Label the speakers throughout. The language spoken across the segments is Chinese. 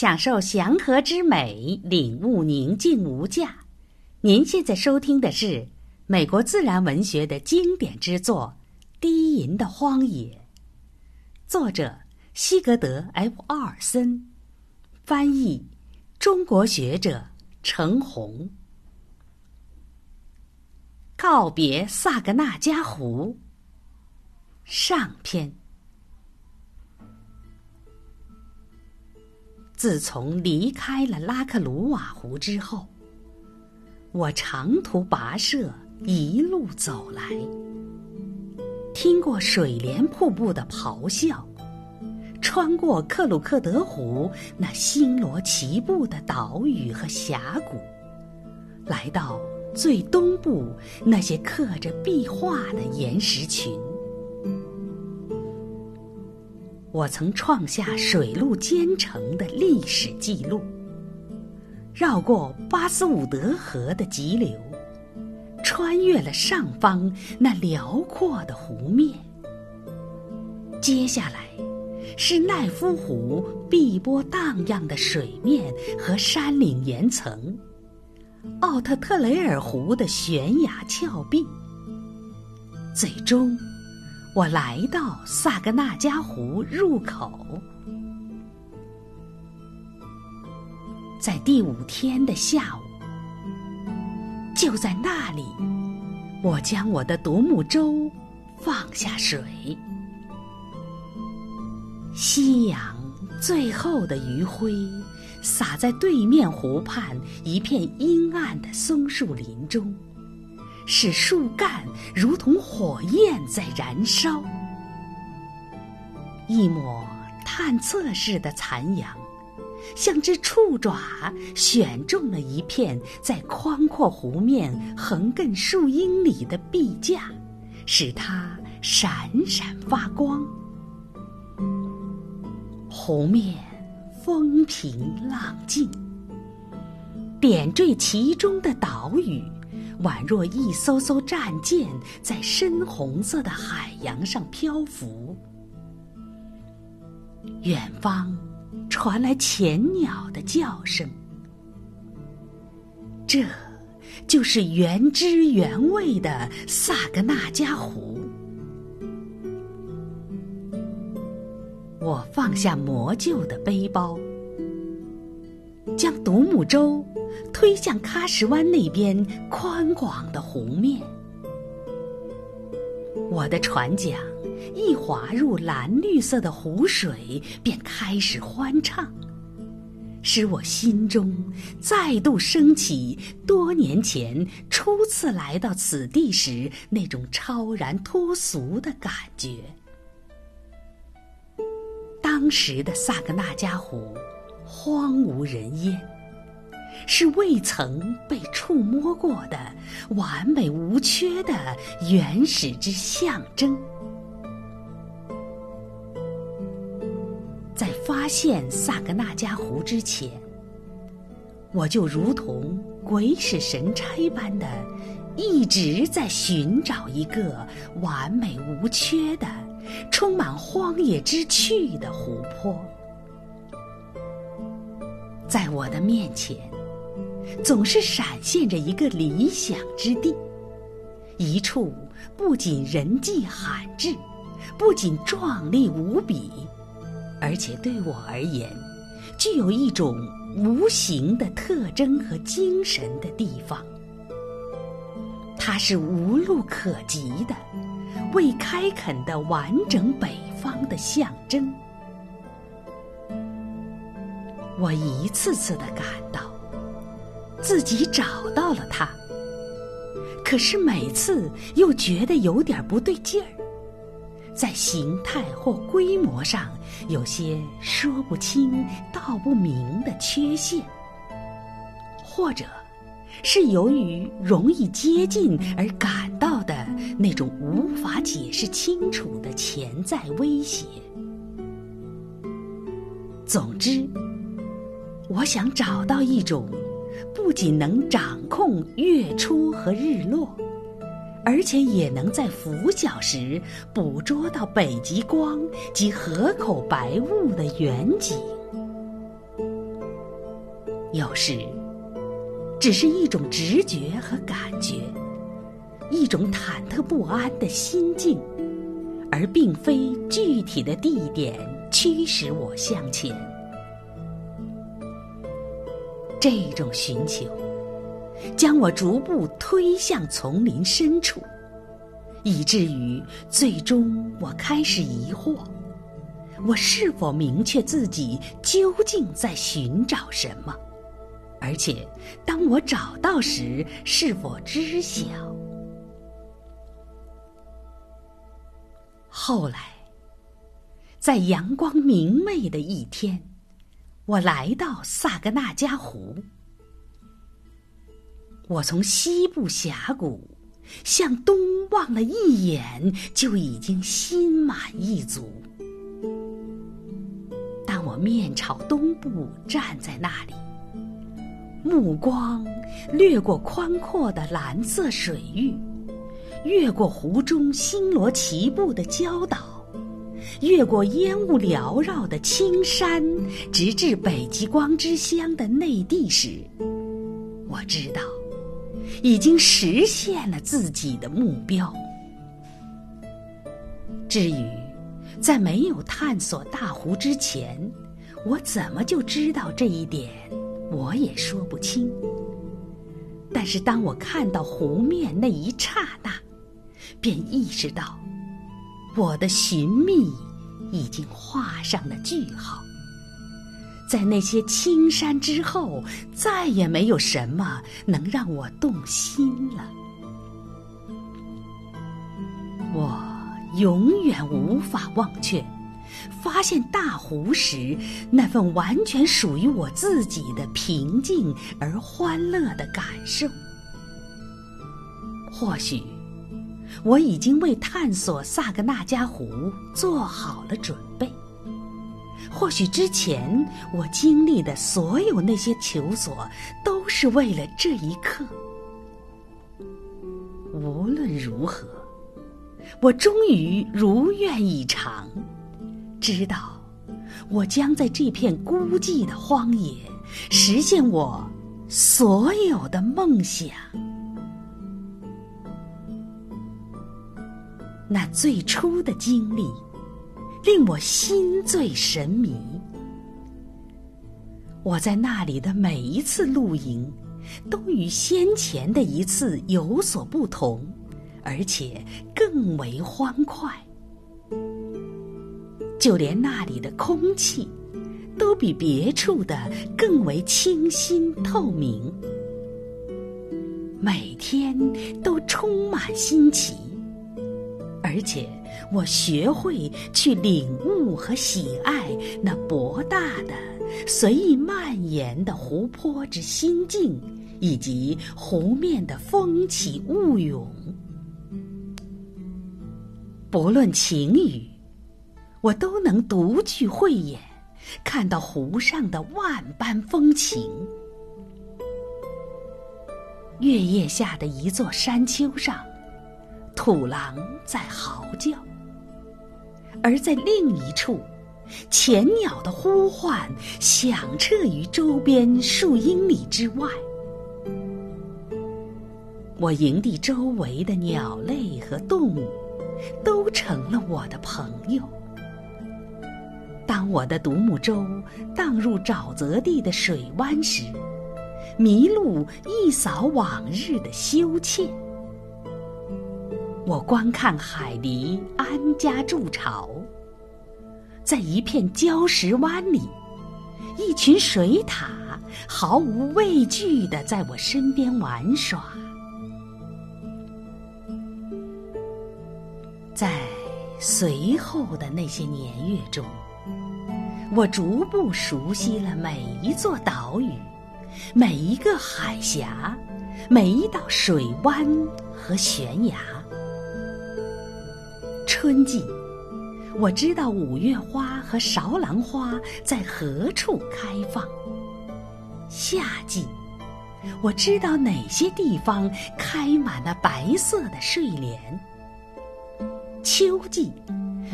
Speaker 1: 享受祥和之美，领悟宁静无价。您现在收听的是美国自然文学的经典之作《低吟的荒野》，作者西格德 ·F· 奥尔森，翻译中国学者程红。告别萨格纳加湖，上篇。自从离开了拉克鲁瓦湖之后，我长途跋涉，一路走来，听过水帘瀑布的咆哮，穿过克鲁克德湖那星罗棋布的岛屿和峡谷，来到最东部那些刻着壁画的岩石群。我曾创下水陆兼程的历史记录，绕过巴斯伍德河的急流，穿越了上方那辽阔的湖面。接下来是奈夫湖碧波荡漾的水面和山岭岩层，奥特特雷尔湖的悬崖峭壁，最终。我来到萨格纳加湖入口，在第五天的下午，就在那里，我将我的独木舟放下水。夕阳最后的余晖洒在对面湖畔一片阴暗的松树林中。使树干如同火焰在燃烧，一抹探测式的残阳，像只触爪选中了一片在宽阔湖面横亘数英里的壁架，使它闪闪发光。湖面风平浪静，点缀其中的岛屿。宛若一艘艘战舰在深红色的海洋上漂浮，远方传来潜鸟的叫声。这，就是原汁原味的萨格纳加湖。我放下磨旧的背包，将独木舟。推向喀什湾那边宽广的湖面，我的船桨一滑入蓝绿色的湖水，便开始欢唱，使我心中再度升起多年前初次来到此地时那种超然脱俗的感觉。当时的萨格纳加湖荒无人烟。是未曾被触摸过的完美无缺的原始之象征。在发现萨格纳加湖之前，我就如同鬼使神差般的，一直在寻找一个完美无缺的、充满荒野之趣的湖泊。在我的面前。总是闪现着一个理想之地，一处不仅人迹罕至，不仅壮丽无比，而且对我而言，具有一种无形的特征和精神的地方。它是无路可及的、未开垦的完整北方的象征。我一次次的感到。自己找到了它，可是每次又觉得有点不对劲儿，在形态或规模上有些说不清道不明的缺陷，或者是由于容易接近而感到的那种无法解释清楚的潜在威胁。总之，我想找到一种。不仅能掌控月出和日落，而且也能在拂晓时捕捉到北极光及河口白雾的远景。有时只是一种直觉和感觉，一种忐忑不安的心境，而并非具体的地点驱使我向前。这种寻求，将我逐步推向丛林深处，以至于最终我开始疑惑：我是否明确自己究竟在寻找什么？而且，当我找到时，是否知晓？后来，在阳光明媚的一天。我来到萨格纳加湖，我从西部峡谷向东望了一眼，就已经心满意足。当我面朝东部站在那里，目光掠过宽阔的蓝色水域，越过湖中星罗棋布的礁岛。越过烟雾缭绕的青山，直至北极光之乡的内地时，我知道，已经实现了自己的目标。至于在没有探索大湖之前，我怎么就知道这一点，我也说不清。但是当我看到湖面那一刹那，便意识到。我的寻觅已经画上了句号，在那些青山之后，再也没有什么能让我动心了。我永远无法忘却发现大湖时那份完全属于我自己的平静而欢乐的感受。或许。我已经为探索萨格纳加湖做好了准备。或许之前我经历的所有那些求索，都是为了这一刻。无论如何，我终于如愿以偿，知道我将在这片孤寂的荒野实现我所有的梦想。那最初的经历，令我心醉神迷。我在那里的每一次露营，都与先前的一次有所不同，而且更为欢快。就连那里的空气，都比别处的更为清新透明。每天都充满新奇。而且，我学会去领悟和喜爱那博大的、随意蔓延的湖泊之心境，以及湖面的风起雾涌。不论晴雨，我都能独具慧眼，看到湖上的万般风情。月夜下的一座山丘上。土狼在嚎叫，而在另一处，潜鸟的呼唤响彻于周边数英里之外。我营地周围的鸟类和动物，都成了我的朋友。当我的独木舟荡入沼泽地的水湾时，麋鹿一扫往日的羞怯。我观看海狸安家筑巢，在一片礁石湾里，一群水獭毫无畏惧地在我身边玩耍。在随后的那些年月中，我逐步熟悉了每一座岛屿、每一个海峡、每一道水湾和悬崖。春季，我知道五月花和芍兰花在何处开放；夏季，我知道哪些地方开满了白色的睡莲；秋季，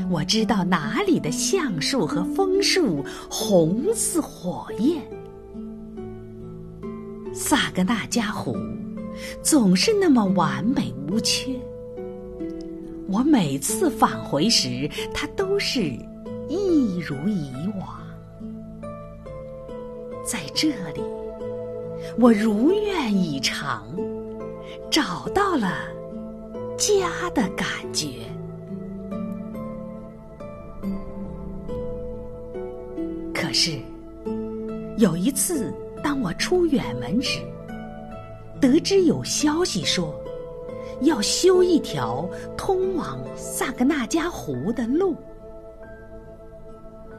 Speaker 1: 我知道哪里的橡树和枫树红似火焰；萨格纳加湖总是那么完美无缺。我每次返回时，它都是一如以往。在这里，我如愿以偿，找到了家的感觉。可是，有一次，当我出远门时，得知有消息说。要修一条通往萨格纳加湖的路，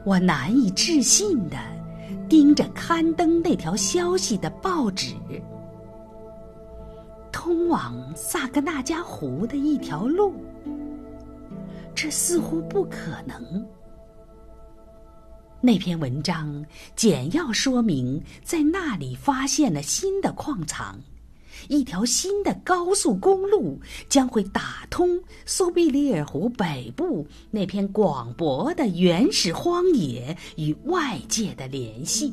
Speaker 1: 我难以置信的盯着刊登那条消息的报纸。通往萨格纳加湖的一条路，这似乎不可能。那篇文章简要说明，在那里发现了新的矿藏。一条新的高速公路将会打通苏必利尔湖北部那片广博的原始荒野与外界的联系。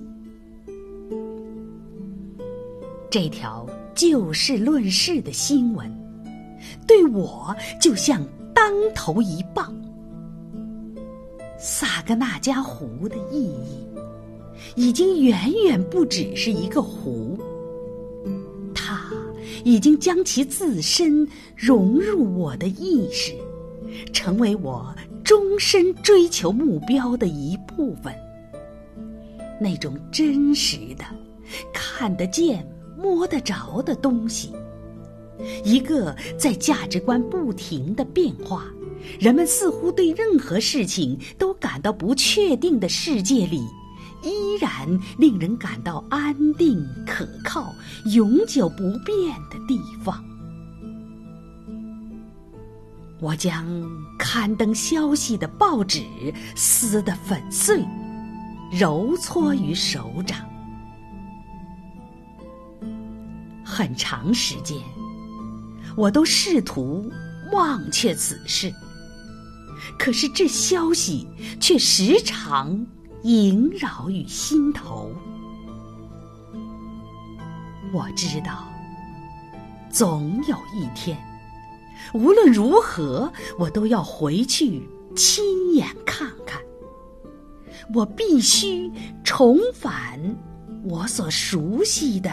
Speaker 1: 这条就事论事的新闻，对我就像当头一棒。萨格纳加湖的意义，已经远远不只是一个湖。已经将其自身融入我的意识，成为我终身追求目标的一部分。那种真实的、看得见、摸得着的东西，一个在价值观不停的变化，人们似乎对任何事情都感到不确定的世界里。依然令人感到安定、可靠、永久不变的地方。我将刊登消息的报纸撕得粉碎，揉搓于手掌。很长时间，我都试图忘却此事，可是这消息却时常。萦绕于心头，我知道，总有一天，无论如何，我都要回去亲眼看看。我必须重返我所熟悉的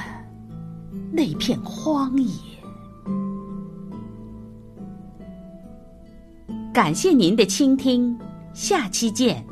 Speaker 1: 那片荒野。感谢您的倾听，下期见。